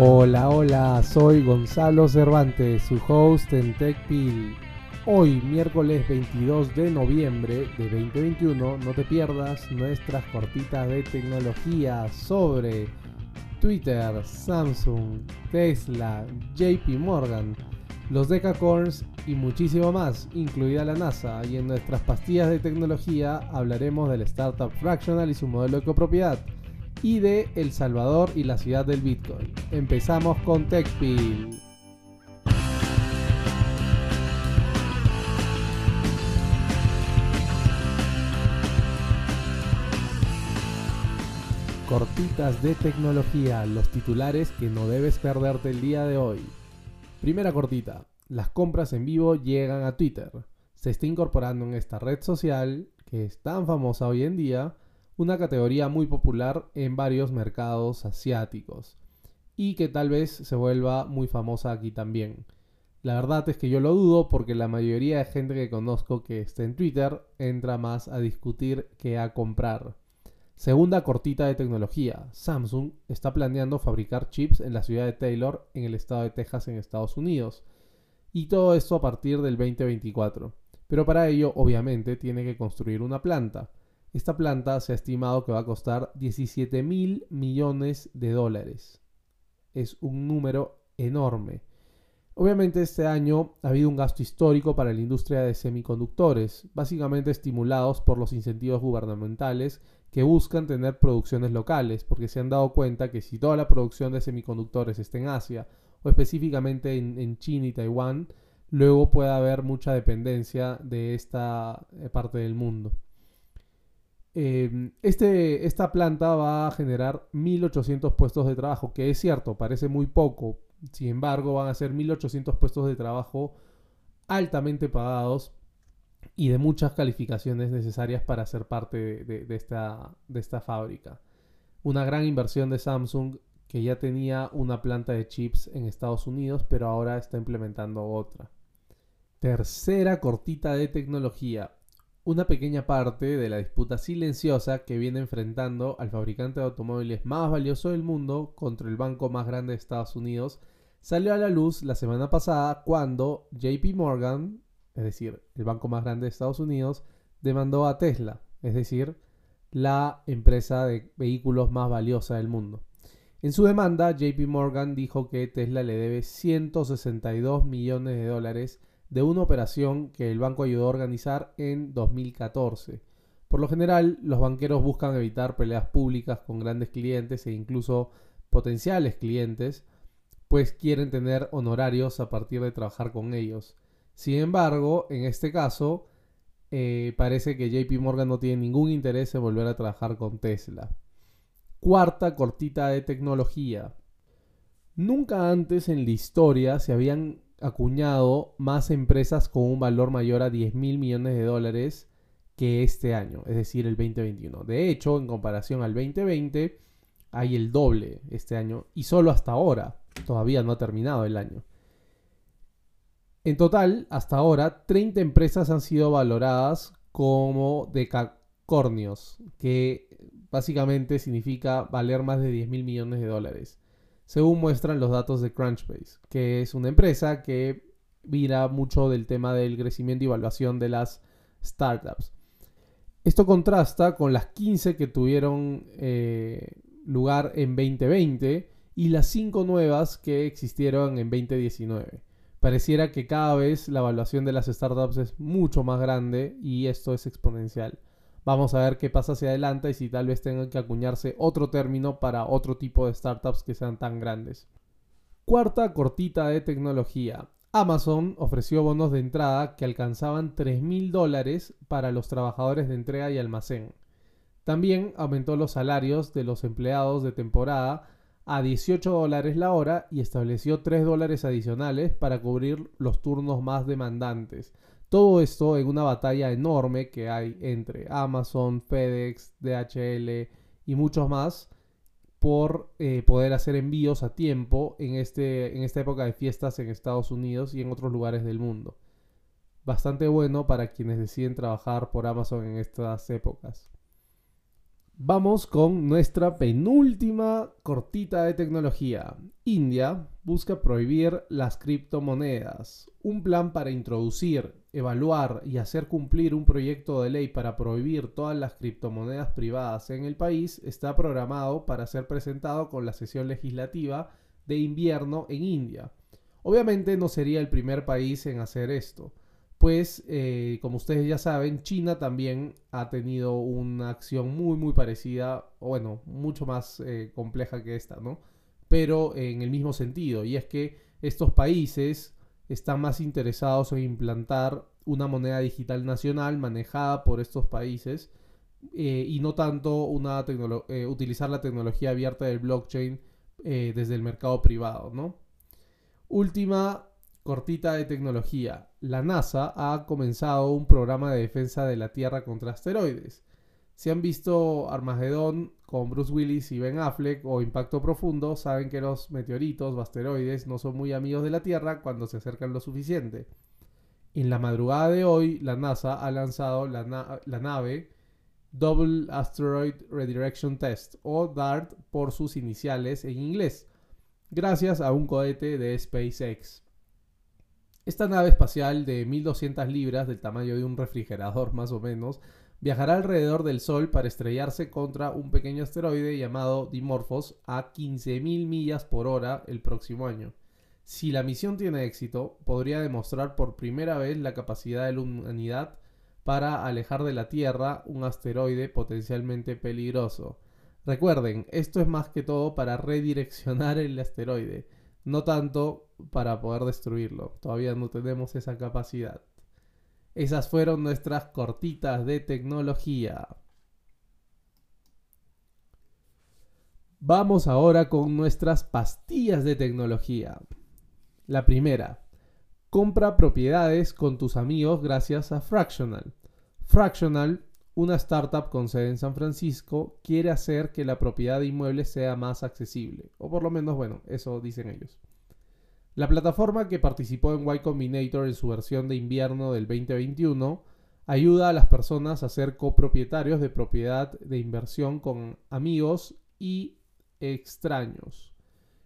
Hola, hola, soy Gonzalo Cervantes, su host en TechPil. Hoy, miércoles 22 de noviembre de 2021, no te pierdas nuestras cortitas de tecnología sobre Twitter, Samsung, Tesla, JP Morgan, los Decacorns y muchísimo más, incluida la NASA. Y en nuestras pastillas de tecnología hablaremos del startup Fractional y su modelo de copropiedad y de El Salvador y la ciudad del Bitcoin. Empezamos con TechPil. Cortitas de tecnología, los titulares que no debes perderte el día de hoy. Primera cortita, las compras en vivo llegan a Twitter. Se está incorporando en esta red social, que es tan famosa hoy en día, una categoría muy popular en varios mercados asiáticos y que tal vez se vuelva muy famosa aquí también. La verdad es que yo lo dudo porque la mayoría de gente que conozco que está en Twitter entra más a discutir que a comprar. Segunda cortita de tecnología. Samsung está planeando fabricar chips en la ciudad de Taylor, en el estado de Texas, en Estados Unidos. Y todo esto a partir del 2024. Pero para ello, obviamente, tiene que construir una planta. Esta planta se ha estimado que va a costar 17 mil millones de dólares. Es un número enorme. Obviamente este año ha habido un gasto histórico para la industria de semiconductores, básicamente estimulados por los incentivos gubernamentales que buscan tener producciones locales, porque se han dado cuenta que si toda la producción de semiconductores está en Asia, o específicamente en, China y Taiwán, luego puede haber mucha dependencia de esta eh, parte del mundo. Em, este, esta planta va a generar 1.800 puestos de trabajo, que es cierto, parece muy poco. Sin embargo, van a ser 1.800 puestos de trabajo altamente pagados y de muchas calificaciones necesarias para ser parte de, esta, de esta fábrica. Una gran inversión de Samsung que ya tenía una planta de chips en Estados Unidos, pero ahora está implementando otra. Tercera cortita de tecnología una pequeña parte de la disputa silenciosa que viene enfrentando al fabricante de automóviles más valioso del mundo contra el banco más grande de Estados Unidos salió a la luz la semana pasada cuando JP Morgan, es decir, el banco más grande de Estados Unidos, demandó a Tesla, es decir, la empresa de vehículos más valiosa del mundo. En su demanda, JP Morgan dijo que Tesla le debe 162 millones de dólares de una operación que el banco ayudó a organizar en 2014. Por lo general, los banqueros buscan evitar peleas públicas con grandes clientes e incluso potenciales clientes, pues quieren tener honorarios a partir de trabajar con ellos. Sin embargo, en este caso, eh, parece que JP Morgan no tiene ningún interés en volver a trabajar con Tesla. Cuarta cortita de tecnología. Nunca antes en la historia se habían acuñado más empresas con un valor mayor a 10 mil millones de dólares que este año, es decir, el 2021. De hecho, en comparación al 2020, hay el doble este año y solo hasta ahora, todavía no ha terminado el año. En total, hasta ahora, 30 empresas han sido valoradas como decacornios, que básicamente significa valer más de 10 mil millones de dólares según muestran los datos de Crunchbase, que es una empresa que mira mucho del tema del crecimiento y evaluación de las startups. Esto contrasta con las 15 que tuvieron eh, lugar en 2020 y las 5 nuevas que existieron en 2019. Pareciera que cada vez la evaluación de las startups es mucho más grande y esto es exponencial. Vamos a ver qué pasa hacia adelante y si tal vez tengan que acuñarse otro término para otro tipo de startups que sean tan grandes. Cuarta cortita de tecnología. Amazon ofreció bonos de entrada que alcanzaban 3.000 dólares para los trabajadores de entrega y almacén. También aumentó los salarios de los empleados de temporada a 18 dólares la hora y estableció 3 dólares adicionales para cubrir los turnos más demandantes, todo esto en una batalla enorme que hay entre Amazon, FedEx, DHL y muchos más por eh, poder hacer envíos a tiempo en, este, en esta época de fiestas en Estados Unidos y en otros lugares del mundo. Bastante bueno para quienes deciden trabajar por Amazon en estas épocas. Vamos con nuestra penúltima cortita de tecnología. India busca prohibir las criptomonedas. Un plan para introducir, evaluar y hacer cumplir un proyecto de ley para prohibir todas las criptomonedas privadas en el país está programado para ser presentado con la sesión legislativa de invierno en India. Obviamente no sería el primer país en hacer esto pues eh, como ustedes ya saben, China también ha tenido una acción muy muy parecida, bueno, mucho más eh, compleja que esta, ¿no? Pero en el mismo sentido, y es que estos países están más interesados en implantar una moneda digital nacional manejada por estos países eh, y no tanto una utilizar la tecnología abierta del blockchain desde el mercado privado, ¿no? Última cortita de tecnología. La NASA ha comenzado un programa de defensa de la Tierra contra asteroides. Si han visto Armagedón con Bruce Willis y Ben Affleck o Impacto Profundo, saben que los meteoritos o asteroides no son muy amigos de la Tierra cuando se acercan lo suficiente. En la madrugada de hoy, la NASA ha lanzado la, la nave Double Asteroid Redirection Test, o DART por sus iniciales en inglés, gracias a un cohete de SpaceX. Esta nave espacial de 1200 libras, del tamaño de un refrigerador más o menos, viajará alrededor del Sol para estrellarse contra un pequeño asteroide llamado Dimorphos a 15.000 millas por hora el próximo año. Si la misión tiene éxito, podría demostrar por primera vez la capacidad de la humanidad para alejar de la Tierra un asteroide potencialmente peligroso. Recuerden, esto es más que todo para redireccionar el asteroide no tanto para poder destruirlo. Todavía no tenemos esa capacidad. Esas fueron nuestras cortitas de tecnología. Vamos ahora con nuestras pastillas de tecnología. La primera, compra propiedades con tus amigos gracias a Fractional. Fractional, una startup con sede en San Francisco, quiere hacer que la propiedad de inmuebles sea más accesible. O por lo menos, bueno, eso dicen ellos. La plataforma que participó en Y Combinator en su versión de invierno del 2021 ayuda a las personas a ser copropietarios de propiedad de inversión con amigos y extraños.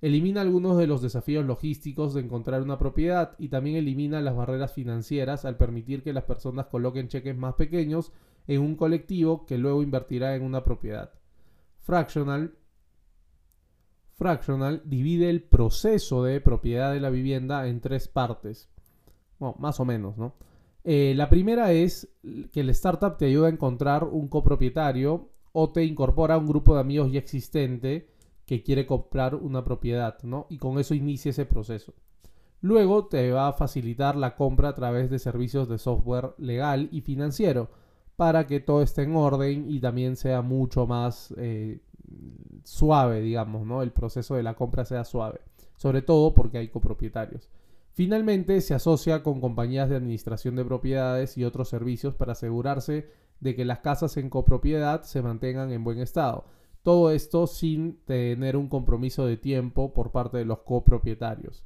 Elimina algunos de los desafíos logísticos de encontrar una propiedad y también elimina las barreras financieras al permitir que las personas coloquen cheques más pequeños en un colectivo que luego invertirá en una propiedad. Fractional Fractional divide el proceso de propiedad de la vivienda en tres partes. Bueno, más o menos, ¿no? Eh, la primera es que el startup te ayuda a encontrar un copropietario o te incorpora a un grupo de amigos ya existente que quiere comprar una propiedad, ¿no? Y con eso inicia ese proceso. Luego te va a facilitar la compra a través de servicios de software legal y financiero para que todo esté en orden y también sea mucho más eh, suave, digamos, ¿no? El proceso de la compra sea suave, sobre todo porque hay copropietarios. Finalmente, se asocia con compañías de administración de propiedades y otros servicios para asegurarse de que las casas en copropiedad se mantengan en buen estado. Todo esto sin tener un compromiso de tiempo por parte de los copropietarios.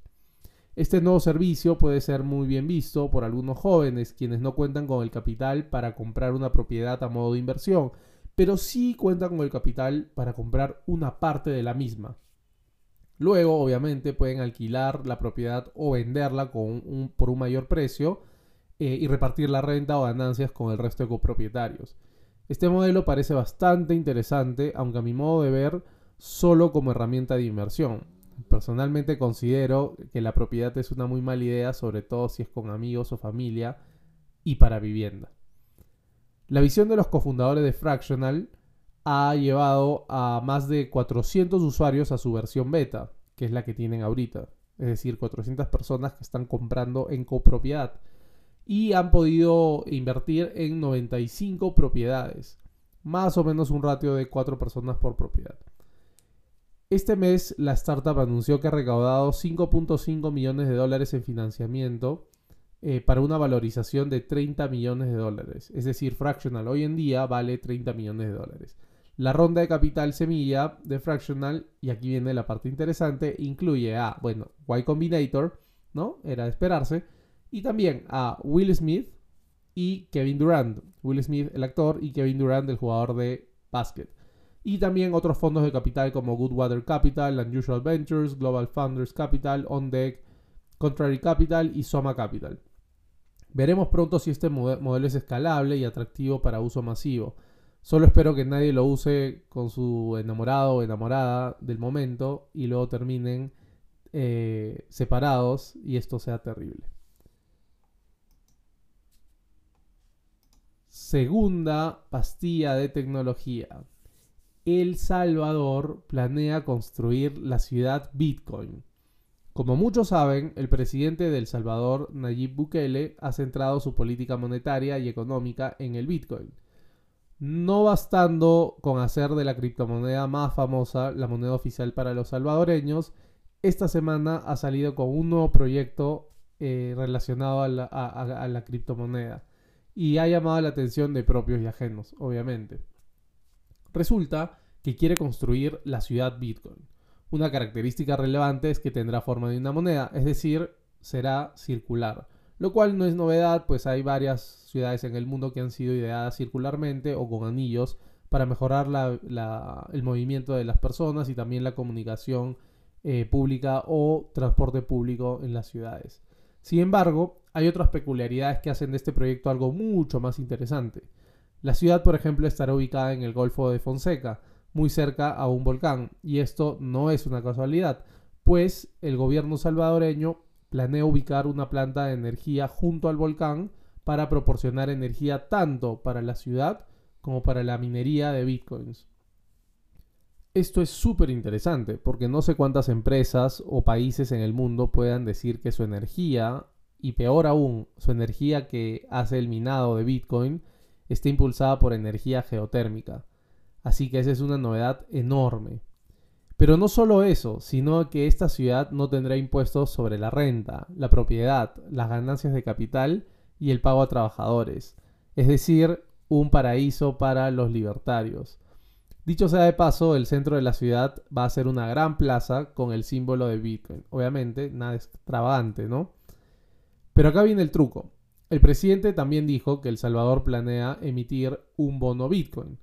Este nuevo servicio puede ser muy bien visto por algunos jóvenes quienes no cuentan con el capital para comprar una propiedad a modo de inversión, pero sí cuentan con el capital para comprar una parte de la misma. Luego, obviamente, pueden alquilar la propiedad o venderla por un mayor precio eh, y repartir la renta o ganancias con el resto de copropietarios. Este modelo parece bastante interesante, aunque a mi modo de ver, solo como herramienta de inversión. Personalmente considero que la propiedad es una muy mala idea, sobre todo si es con amigos o familia y para vivienda. La visión de los cofundadores de Fractional ha llevado a más de 400 usuarios a su versión beta, que es la que tienen ahorita. Es decir, 400 personas que están comprando en copropiedad. Y han podido invertir en 95 propiedades. Más o menos un ratio de 4 personas por propiedad. Este mes la startup anunció que ha recaudado 5.5 millones de dólares en financiamiento eh, para una valorización de 30 millones de dólares. Es decir, Fractional hoy en día vale 30 millones de dólares. La ronda de capital semilla de Fractional, y aquí viene la parte interesante, incluye a, bueno, Y Combinator, ¿no? Era de esperarse, y también a Will Smith y Kevin Durant. Will Smith, el actor, y Kevin Durant, el jugador de básquet. y también otros fondos de capital como Goodwater Capital, Unusual Ventures, Global Founders Capital, On Deck, Contrary Capital y Soma Capital. Veremos pronto si este modelo es escalable y atractivo para uso masivo. Solo espero que nadie lo use con su enamorado o enamorada del momento y luego terminen eh, separados y esto sea terrible. Segunda pastilla de tecnología. El Salvador planea construir la ciudad Bitcoin. Como muchos saben, el presidente de El Salvador, Nayib Bukele, ha centrado su política monetaria y económica en el Bitcoin. No bastando con hacer de la criptomoneda más famosa la moneda oficial para los salvadoreños, esta semana ha salido con un nuevo proyecto eh, relacionado a la criptomoneda y ha llamado la atención de propios y ajenos, obviamente. Resulta que quiere construir la ciudad Bitcoin. Una característica relevante es que tendrá forma de una moneda, es decir, será circular, lo cual no es novedad, pues hay varias ciudades en el mundo que han sido ideadas circularmente o con anillos para mejorar el movimiento de las personas y también la comunicación eh, pública o transporte público en las ciudades. Sin embargo, hay otras peculiaridades que hacen de este proyecto algo mucho más interesante. La ciudad, por ejemplo, estará ubicada en el Golfo de Fonseca, muy cerca a un volcán, y esto no es una casualidad, pues el gobierno salvadoreño planea ubicar una planta de energía junto al volcán para proporcionar energía tanto para la ciudad como para la minería de bitcoins. Esto es súper interesante porque no sé cuántas empresas o países en el mundo puedan decir que su energía, y peor aún, su energía que hace el minado de Bitcoin, está impulsada por energía geotérmica. Así que esa es una novedad enorme. Pero no solo eso, sino que esta ciudad no tendrá impuestos sobre la renta, la propiedad, las ganancias de capital y el pago a trabajadores. Es decir, un paraíso para los libertarios. Dicho sea de paso, el centro de la ciudad va a ser una gran plaza con el símbolo de Bitcoin. Obviamente, nada extravagante, ¿no? Pero acá viene el truco. El presidente también dijo que El Salvador planea emitir un bono Bitcoin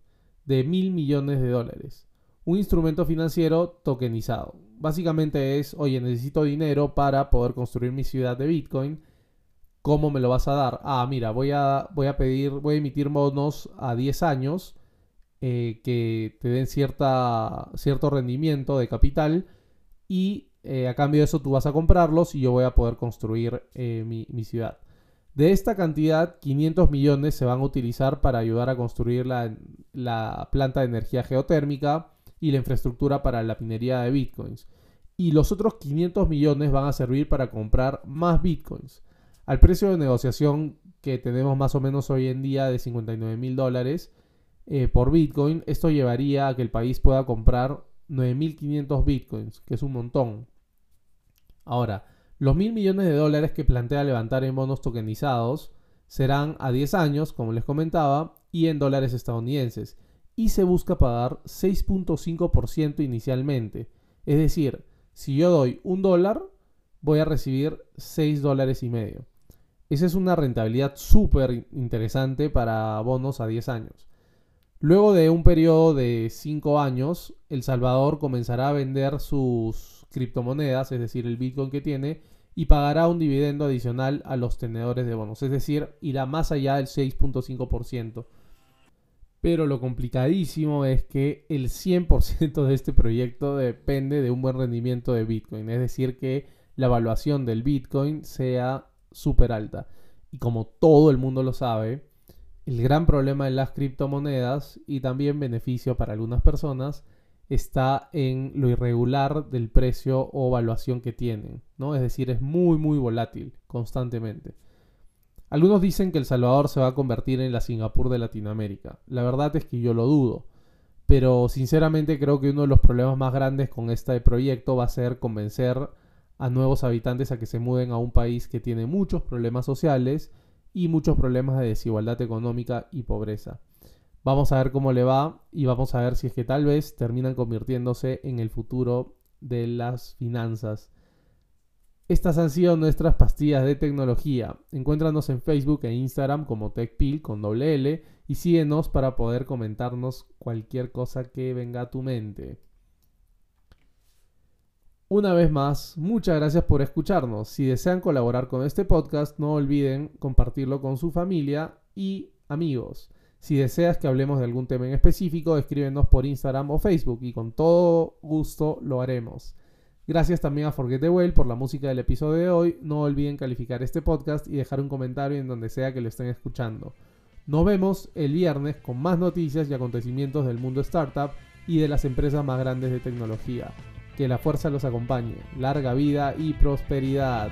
de mil millones de dólares. Un instrumento financiero tokenizado. Básicamente es, oye, necesito dinero para poder construir mi ciudad de Bitcoin. ¿Cómo me lo vas a dar? Ah, mira, voy a, voy a pedir, voy a emitir bonos a 10 años eh, que te den cierta, cierto rendimiento de capital y eh, a cambio de eso tú vas a comprarlos y yo voy a poder construir eh, mi, ciudad. De esta cantidad, 500 millones se van a utilizar para ayudar a construir la, la, planta de energía geotérmica y la infraestructura para la minería de bitcoins. Y los otros 500 millones van a servir para comprar más bitcoins. Al precio de negociación que tenemos más o menos hoy en día de 59 mil dólares, eh, por Bitcoin, esto llevaría a que el país pueda comprar 9.500 Bitcoins, que es un montón. Ahora, los mil millones de dólares que plantea levantar en bonos tokenizados serán a 10 años, como les comentaba, y en dólares estadounidenses, y se busca pagar 6.5% inicialmente. Es decir, si yo doy un dólar, voy a recibir 6 dólares y medio. Esa es una rentabilidad súper interesante para bonos a 10 años. Luego de un periodo de 5 años, El Salvador comenzará a vender sus criptomonedas, es decir, el Bitcoin que tiene, y pagará un dividendo adicional a los tenedores de bonos, es decir, irá más allá del 6.5%. Pero lo complicadísimo es que el 100% de este proyecto depende de un buen rendimiento de Bitcoin, es decir, que la evaluación del Bitcoin sea súper alta. Y como todo el mundo lo sabe, el gran problema de las criptomonedas y también beneficio para algunas personas está en lo irregular del precio o evaluación que tienen, ¿no? Es decir, es muy muy volátil constantemente. Algunos dicen que El Salvador se va a convertir en la Singapur de Latinoamérica. La verdad es que yo lo dudo. Pero sinceramente creo que uno de los problemas más grandes con este proyecto va a ser convencer a nuevos habitantes a que se muden a un país que tiene muchos problemas sociales y muchos problemas de desigualdad económica y pobreza. Vamos a ver cómo le va y vamos a ver si es que tal vez terminan convirtiéndose en el futuro de las finanzas. Estas han sido nuestras pastillas de tecnología. Encuéntranos en Facebook e Instagram como TechPil con doble L y síguenos para poder comentarnos cualquier cosa que venga a tu mente. Una vez más, muchas gracias por escucharnos. Si desean colaborar con este podcast, no olviden compartirlo con su familia y amigos. Si deseas que hablemos de algún tema en específico, escríbenos por Instagram o Facebook y con todo gusto lo haremos. Gracias también a Forget the por la música del episodio de hoy. No olviden calificar este podcast y dejar un comentario en donde sea que lo estén escuchando. Nos vemos el viernes con más noticias y acontecimientos del mundo startup y de las empresas más grandes de tecnología. Que la fuerza los acompañe. Larga vida y prosperidad.